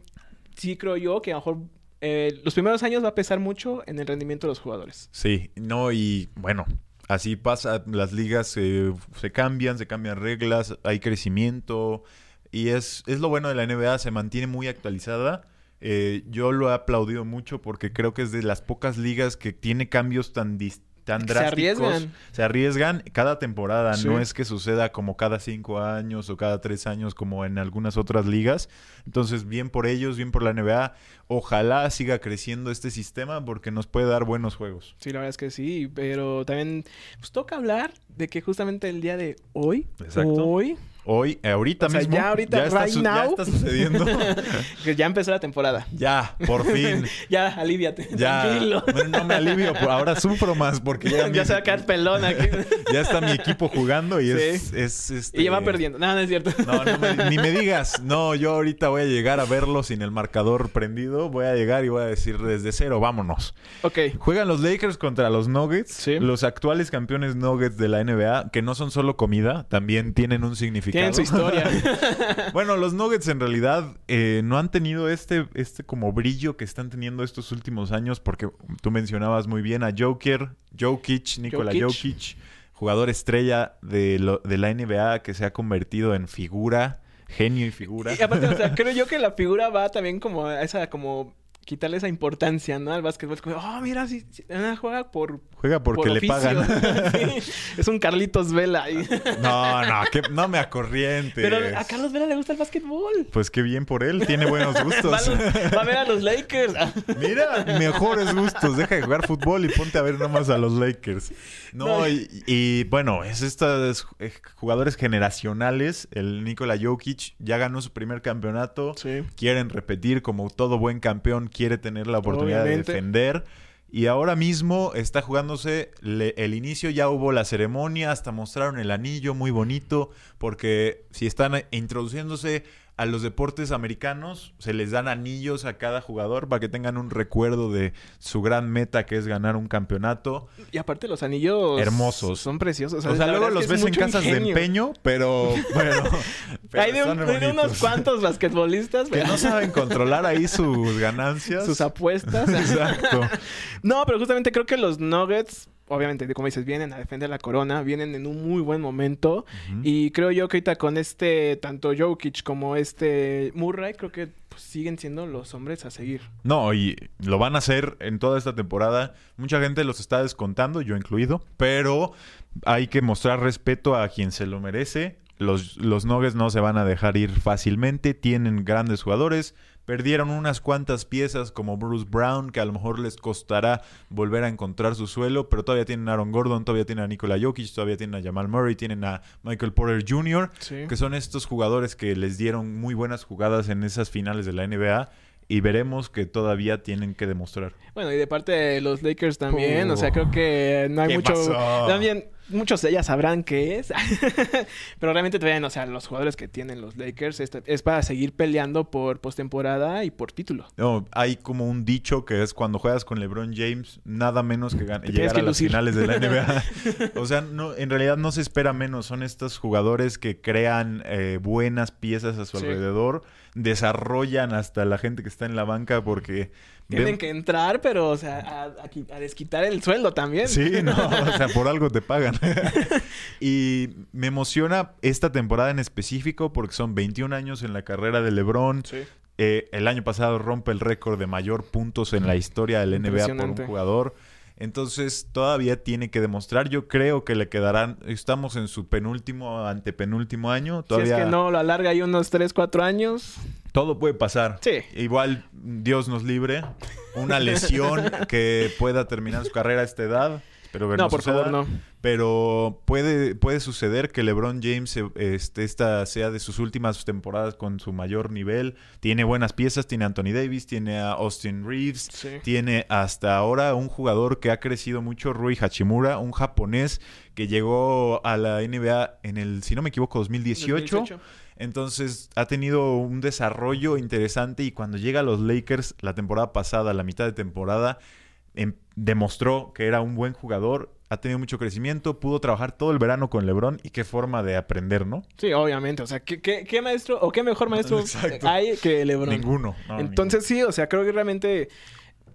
sí creo yo que a lo mejor eh, los primeros años va a pesar mucho en el rendimiento de los jugadores. Sí, no, y bueno, así pasa. Las ligas se cambian, se cambian reglas, hay crecimiento. Y es, es lo bueno de la NBA, se mantiene muy actualizada. Eh, yo lo he aplaudido mucho porque creo que es de las pocas ligas que tiene cambios tan dis- tan Se drásticos. arriesgan. Se arriesgan cada temporada. Sí. No es que suceda como cada cinco años o cada tres años como en algunas otras ligas. Entonces, bien por ellos, bien por la NBA. Ojalá siga creciendo este sistema porque nos puede dar buenos juegos. Sí, la verdad es que sí, pero también pues toca hablar de que justamente el día de hoy, Exacto. hoy, Hoy, ahorita O sea, mismo. ya ahorita, está, right su- ya now. está sucediendo. (laughs) que ya empezó la temporada. ya, por fin. (laughs) Ya, aliviate, Ya. tranquilo. No, no me alivio, ahora sufro más porque ya, (laughs) Ya, se va a quedar pelón aquí. ya está mi equipo jugando y es, es, este, y ya va perdiendo. No, no es cierto. No, no me- ni me digas. No, yo ahorita voy a llegar a verlo sin el marcador prendido. Voy a llegar y voy a decir desde cero, vámonos. Ok. Juegan los Lakers contra los Nuggets. Sí. Los actuales campeones Nuggets de la NBA, que no son solo comida, también tienen un significado. Tienen su historia. (laughs) bueno, los Nuggets en realidad eh, no han tenido este, este como brillo que están teniendo estos últimos años, porque tú mencionabas muy bien a Joker, Jokic, Nikola Jokic. Jokic, jugador estrella de, lo- de la NBA que se ha convertido en figura, genio y figura. Y aparte, o sea, (laughs) creo yo que la figura va también como a esa, como quitarle esa importancia, ¿no? Al básquetbol. Es como, oh, mira, si juega por. Juega porque por le oficio". pagan. (laughs) Sí, Es un Carlitos Vela. ahí. (laughs) no, no, que, no me acorrientes. Pero a Carlos Vela le gusta el básquetbol. Pues qué bien por él, tiene buenos (laughs) Va a, gustos. los- va a ver a los Lakers. Mira, mejores gustos. Deja de jugar fútbol y ponte a ver nomás a los Lakers. No, No. y, y, bueno, es estos eh, jugadores generacionales. El Nikola Jokic ya ganó su primer campeonato. Sí. Quieren repetir, como todo buen campeón, quiere tener la oportunidad Obviamente. de defender. Y ahora mismo está jugándose le- el inicio, ya hubo la ceremonia, hasta mostraron el anillo muy bonito, porque si están introduciéndose a los deportes americanos, se les dan anillos a cada jugador para que tengan un recuerdo de su gran meta que es ganar un campeonato. Y aparte los anillos... Hermosos. Son preciosos. O sea, luego los ves en casas de empeño, pero (laughs) pero Hay de, un- de unos cuantos basquetbolistas. Que no saben controlar ahí sus (laughs) ganancias. sus apuestas. Exacto. (laughs) No, pero justamente creo que los Nuggets obviamente, como dices, vienen a defender la corona, vienen en un muy buen momento. Y creo yo que ahorita con este, tanto Jokic como este Murray, creo que pues, siguen siendo los hombres a seguir. No, y lo van a hacer en toda esta temporada. Mucha gente los está descontando, yo incluido, pero hay que mostrar respeto a quien se lo merece. Los, los Nuggets no se van a dejar ir fácilmente, tienen grandes jugadores. Perdieron unas cuantas piezas como Bruce Brown, que a lo mejor les costará volver a encontrar su suelo, pero todavía tienen a Aaron Gordon, todavía tienen a Nikola Jokic, todavía tienen a Jamal Murray, tienen a Michael Porter Jr., Sí. que son estos jugadores que les dieron muy buenas jugadas en esas finales de la NBA y veremos que todavía tienen que demostrar. Bueno, y de parte de los Lakers también, Uh. o sea, creo que no hay ¿Qué mucho... pasó? También muchos de ellas sabrán qué es, (laughs) pero realmente todavía, no, o sea, los jugadores que tienen los Lakers es, es para seguir peleando por postemporada y por título. No, hay como un dicho que es cuando juegas con LeBron James, nada menos que gan- Te tienes llegar que a las finales de la (laughs) NBA. o sea, no, en realidad no se espera menos. Son estos jugadores que crean eh, buenas piezas a su Sí. alrededor, desarrollan hasta la gente que está en la banca porque... Tienen ven- que entrar, pero, o sea, a, a qui- a desquitar el sueldo también. Sí, no, (laughs) o sea, por algo te pagan. (laughs) y me emociona esta temporada en específico porque son 21 años en la carrera de LeBron. Sí. Eh, el año pasado rompe el récord de mayor puntos en la historia del NBA por un jugador. Entonces todavía tiene que demostrar. Yo creo que le quedarán. Estamos en su penúltimo, antepenúltimo año. Si Todavía es que no lo alarga ahí unos 3, 4 años. todo puede pasar. Sí. Igual Dios nos libre. Una lesión (laughs) que pueda terminar su carrera a esta edad. Espero No, por suceda. favor, no. Pero puede, puede suceder que LeBron James eh, este, esta sea de sus últimas temporadas con su mayor nivel. Tiene buenas piezas, tiene a Anthony Davis, tiene a Austin Reeves, Sí. tiene hasta ahora un jugador que ha crecido mucho, Rui Hachimura, un japonés que llegó a la NBA en el, si no me equivoco, 2018. 2018. Entonces ha tenido un desarrollo interesante y cuando llega a los Lakers la temporada pasada, la mitad de temporada, em- demostró que era un buen jugador, ha tenido mucho crecimiento, pudo trabajar todo el verano con LeBron y qué forma de aprender, ¿no? Sí, obviamente. O sea, ¿qué, qué, qué maestro o qué mejor maestro Exacto. hay que LeBron? Ninguno. no, Entonces sí, o sea, creo que realmente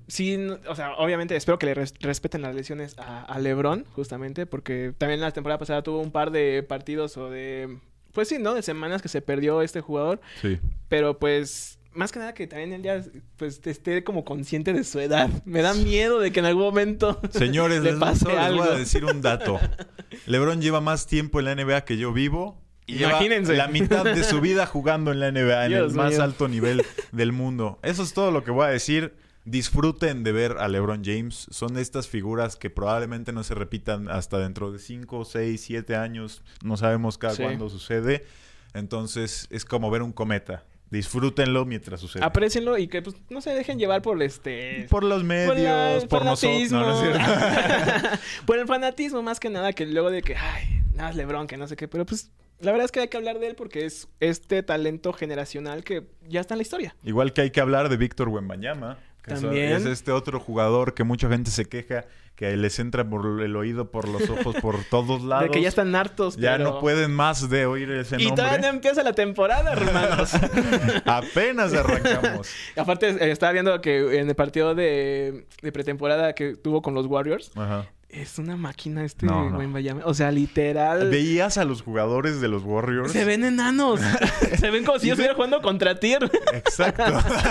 sí, o sea, obviamente espero que le res- respeten las lesiones a, a LeBron, justamente, porque también la temporada pasada tuvo un par de partidos o de, pues sí, ¿no? De semanas que se perdió este jugador. Sí. pero pues más que nada que también él ya pues esté como consciente de su edad. Me da miedo de que en algún momento (laughs) Señores, le les, pase les algo. voy a decir un dato. (laughs) LeBron lleva más tiempo en la NBA que yo vivo. Y lleva Imagínense. la mitad de su vida jugando en la NBA, en el más alto nivel del mundo. Eso es todo lo que voy a decir. Disfruten de ver a LeBron James. Son estas figuras que probablemente no se repitan hasta dentro de 5, 6, 7 años. No sabemos cada Sí. cuándo sucede. Entonces es como ver un cometa. Disfrútenlo mientras sucede. Aprecienlo y que pues no se dejen llevar por este Por los por medios, por, nosotros. No, no (laughs) por el fanatismo más que nada que luego de que ay nada es LeBron que no sé qué pero pues la verdad es que hay que hablar de él porque es este talento generacional que ya está en la historia Igual que hay que hablar de Víctor Wembanyama. Que También. es este otro jugador que mucha gente se queja que les entra por el oído, por los ojos, por (laughs) todos lados. de que ya están hartos Ya pero- no pueden más de oír ese y nombre. todavía no empieza la temporada (laughs) hermanos (laughs) Apenas arrancamos. aparte estaba viendo que en el partido de, de pretemporada que tuvo con los Warriors Ajá. Es una máquina este No, no. Wembanyama. o sea literal Veías a los jugadores de los Warriors. se ven enanos (laughs) se ven como si yo estuviera jugando contra Tier Exacto.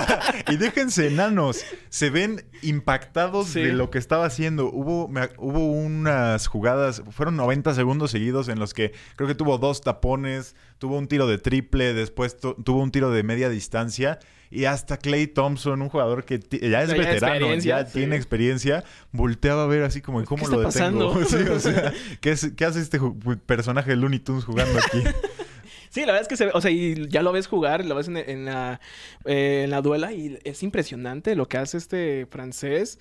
(laughs) y déjense enanos. Se ven impactados Sí. de lo que estaba haciendo. Hubo, me hubo unas jugadas, fueron 90 segundos seguidos en los que creo que tuvo dos tapones, tuvo un tiro de triple, después tu- tuvo un tiro de media distancia. Y hasta Clay Thompson, un jugador que ya es Ya veterano, ya sí. tiene experiencia, volteaba a ver así como, ¿cómo ¿Qué lo está detengo? pasando? (laughs) Sí, o sea, (laughs) ¿qué, es- qué hace este personaje de Looney Tunes jugando aquí? (laughs) Sí, la verdad es que se ve, o sea, y ya lo ves jugar, lo ves en, en la, eh, en la duela y es impresionante lo que hace este francés.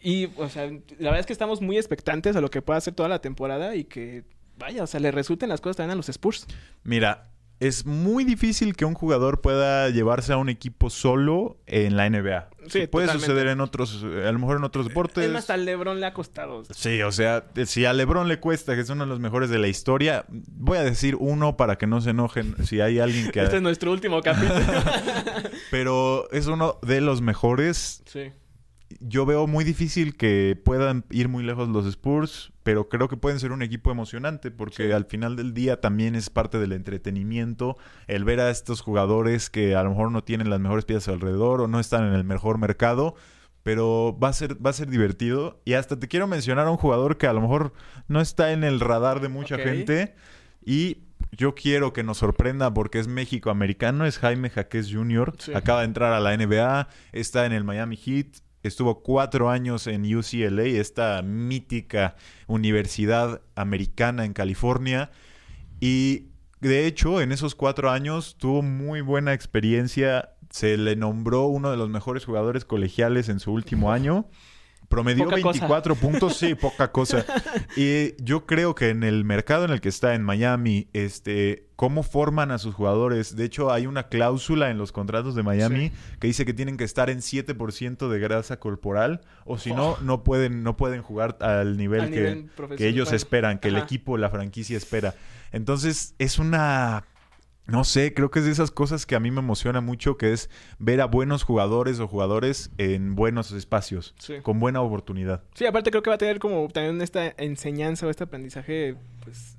Y, o sea, la verdad es que estamos muy expectantes a lo que pueda hacer toda la temporada y que, vaya, o sea, le resulten las cosas también a los Spurs. Mira, es muy difícil que un jugador pueda llevarse a un equipo solo en la NBA. Sí, Puede totalmente. suceder en otros, eh, a lo mejor en otros deportes. Es más, hasta LeBron le ha costado. Sí, o sea, si a LeBron le cuesta, que es uno de los mejores de la historia, voy a decir uno para que no se enojen si hay alguien que... (laughs) Este es nuestro último capítulo. (laughs) Pero es uno de los mejores sí. Yo veo muy difícil que puedan ir muy lejos los Spurs, pero creo que pueden ser un equipo emocionante porque al final del día también es parte del entretenimiento el ver a estos jugadores que a lo mejor no tienen las mejores piezas alrededor o no están en el mejor mercado pero va a ser va a ser divertido y hasta te quiero mencionar a un jugador que a lo mejor no está en el radar de mucha gente y yo quiero que nos sorprenda porque es México americano, es Jaime Jaquez Jr. Sí. Acaba de entrar a la NBA, está en el Miami Heat, estuvo cuatro años en UCLA, esta mítica universidad americana en California. Y de hecho, en esos cuatro años tuvo muy buena experiencia. Se le nombró uno de los mejores jugadores colegiales en su último año. Promedió Poca cosa. 24 puntos, sí, poca cosa. (laughs) Y yo creo que en el mercado en el que está en Miami, este, cómo forman a sus jugadores. De hecho, hay una cláusula en los contratos de Miami Sí. que dice que tienen que estar en 7% de grasa corporal o si no, no pueden, no pueden jugar al nivel, Al que, nivel que ellos esperan, que el equipo, la franquicia espera. Entonces, es una... No sé, creo que es de esas cosas que a mí me emociona mucho, que es ver a buenos jugadores o jugadores en buenos espacios, Sí. con buena oportunidad. Sí, aparte creo que va a tener como también esta enseñanza o este aprendizaje, pues,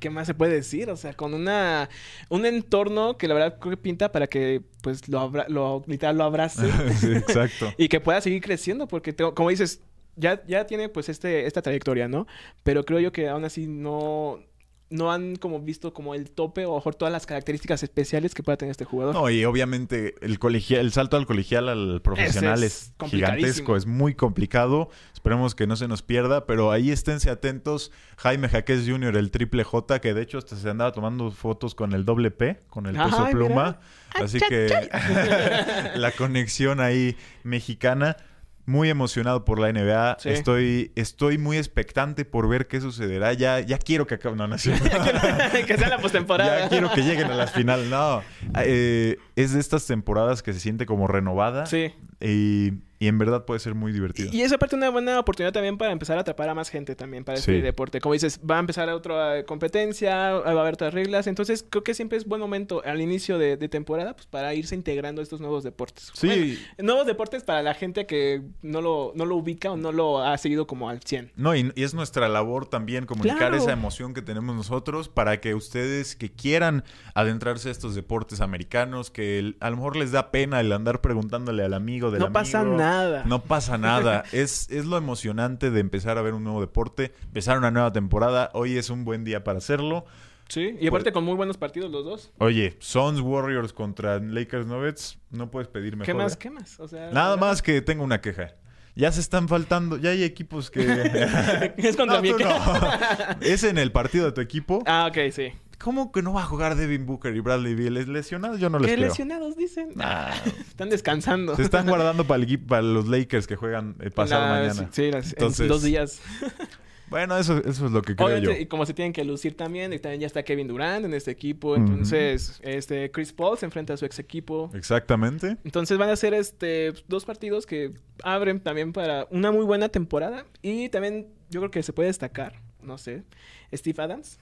¿qué más se puede decir? O sea, con una un entorno que la verdad creo que pinta para que, pues, lo, abra- lo literal lo abrace (laughs) Sí, exacto. (laughs) y que pueda seguir creciendo, porque te- como dices, ya, ya tiene pues este, esta trayectoria, ¿no? Pero creo yo que aún así no, no han como visto como el tope o mejor todas las características especiales que pueda tener este jugador. No, y obviamente el colegial, el salto al colegial al profesional es, gigantesco, es muy complicado. Esperemos que no se nos pierda, pero ahí esténse atentos. Jaime Jaquez Jr., el triple J, que de hecho hasta se andaba tomando fotos con el doble P, con el peso pluma. Así que (laughs) la conexión ahí mexicana. Muy emocionado por la NBA. Sí. Estoy, estoy muy expectante por ver qué sucederá. Ya, ya quiero que acabe. No, no (laughs) que sea la postemporada. Ya quiero que lleguen a las finales. No, eh, es de estas temporadas que se siente como renovada. Sí. Y, y en verdad puede ser muy divertido. Y es aparte una buena oportunidad también para empezar a atrapar a más gente también para este Sí. deporte. Como dices, va a empezar otra competencia, va a haber otras reglas. Entonces, creo que siempre es buen momento al inicio de, de temporada pues, para irse integrando a estos nuevos deportes. Sí. Bueno, nuevos deportes para la gente que no lo, no lo ubica o no lo ha seguido como al 100. No, y, y es nuestra labor también comunicar Claro. esa emoción que tenemos nosotros para que ustedes que quieran adentrarse a estos deportes americanos, que el- a lo mejor les da pena el andar preguntándole al amigo del No pasa amigo, nada. No pasa nada. (laughs) es, es lo emocionante de empezar a ver un nuevo deporte, empezar una nueva temporada. Hoy es un buen día para hacerlo. Sí, y aparte con muy buenos partidos los dos. Oye, Suns Warriors contra Lakers Nuggets, no puedes pedir mejor. ¿Qué más? ¿eh? ¿Qué más? O sea, Nada más que tengo una queja. Ya se están faltando, ya hay equipos que... (laughs) (laughs) Es contra No, tú no. Es en el partido de tu equipo. Ah, ok, sí. ¿Cómo que no va a jugar Devin Booker y Bradley Beal? ¿Es lesionados? Yo no les ¿Qué creo. lesionados dicen? Nah. (laughs) Están descansando. Se están (laughs) guardando para, el equipo, para los Lakers que juegan el pasado La- mañana. Sí, las- en Entonces, dos días. (laughs) Bueno, eso, eso es lo que creo Obviamente, yo. y como se tienen que lucir también, y también ya está Kevin Durant en este equipo, entonces este Chris Paul se enfrenta a su ex equipo. Exactamente. Entonces van a ser este dos partidos que abren también para una muy buena temporada y también yo creo que se puede destacar, no sé, Steve Adams,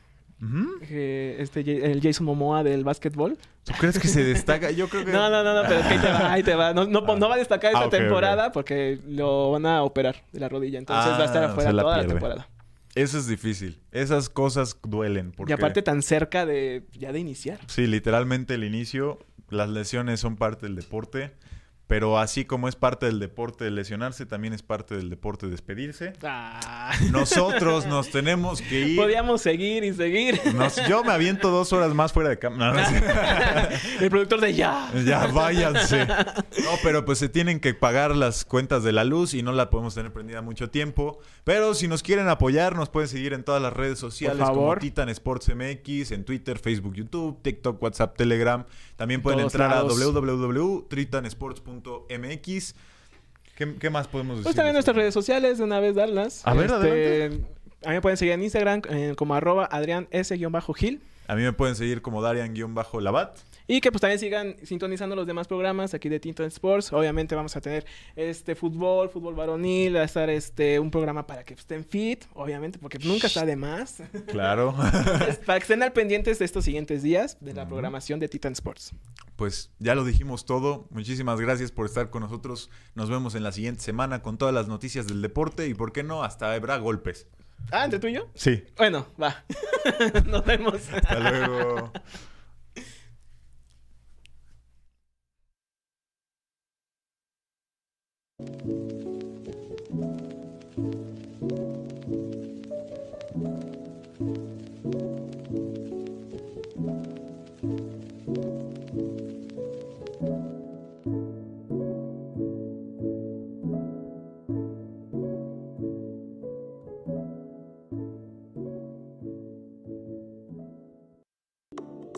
Que este el Jason Momoa del básquetbol. ¿Tú crees que se destaca? Yo creo que... No, no, no, no, pero es que ahí te va, ahí te va. No, no, no va a destacar esta Ah, temporada porque lo van a operar de la rodilla, entonces Ah, va a estar afuera se la toda la temporada. Eso es difícil. Esas cosas duelen. Porque... Y aparte tan cerca de ya de iniciar. Sí, literalmente el inicio, las lesiones son parte del deporte, pero así como es parte del deporte de lesionarse, también es parte del deporte de despedirse. Ah. Nosotros nos tenemos que ir. Podíamos seguir y seguir. Nos- yo me aviento dos horas más fuera de cámara. (laughs) El productor de ya. ya, váyanse. No, pero pues se tienen que pagar las cuentas de la luz y no la podemos tener prendida mucho tiempo. Pero si nos quieren apoyar, nos pueden seguir en todas las redes sociales Por como favor. Titan Sports MX, en Twitter, Facebook, YouTube, TikTok, WhatsApp, Telegram. También pueden Todos entrar lados. a www.tritansports.mx. ¿Qué, qué más podemos decir? Pues también nuestras redes sociales, de una vez darlas. A ver, Este, adelante. A mí me pueden seguir en Instagram eh, como arroba Adrián S-Gil. A mí me pueden seguir como Darian-Labat. Y que pues también sigan sintonizando los demás programas aquí de Tinto Sports. Obviamente vamos a tener este fútbol, fútbol varonil, va a estar este un programa para que estén fit, obviamente, porque nunca está de más. Claro. (laughs) para que estén al pendientes de estos siguientes días de la programación de Titan Sports. Pues ya lo dijimos todo. Muchísimas gracias por estar con nosotros. Nos vemos en la siguiente semana con todas las noticias del deporte y, ¿por qué no? Hasta habrá golpes. Ah, ¿entre tú y yo? Sí. Bueno, va. (laughs) Nos vemos. Hasta luego.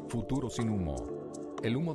Futuro sin humo. El humo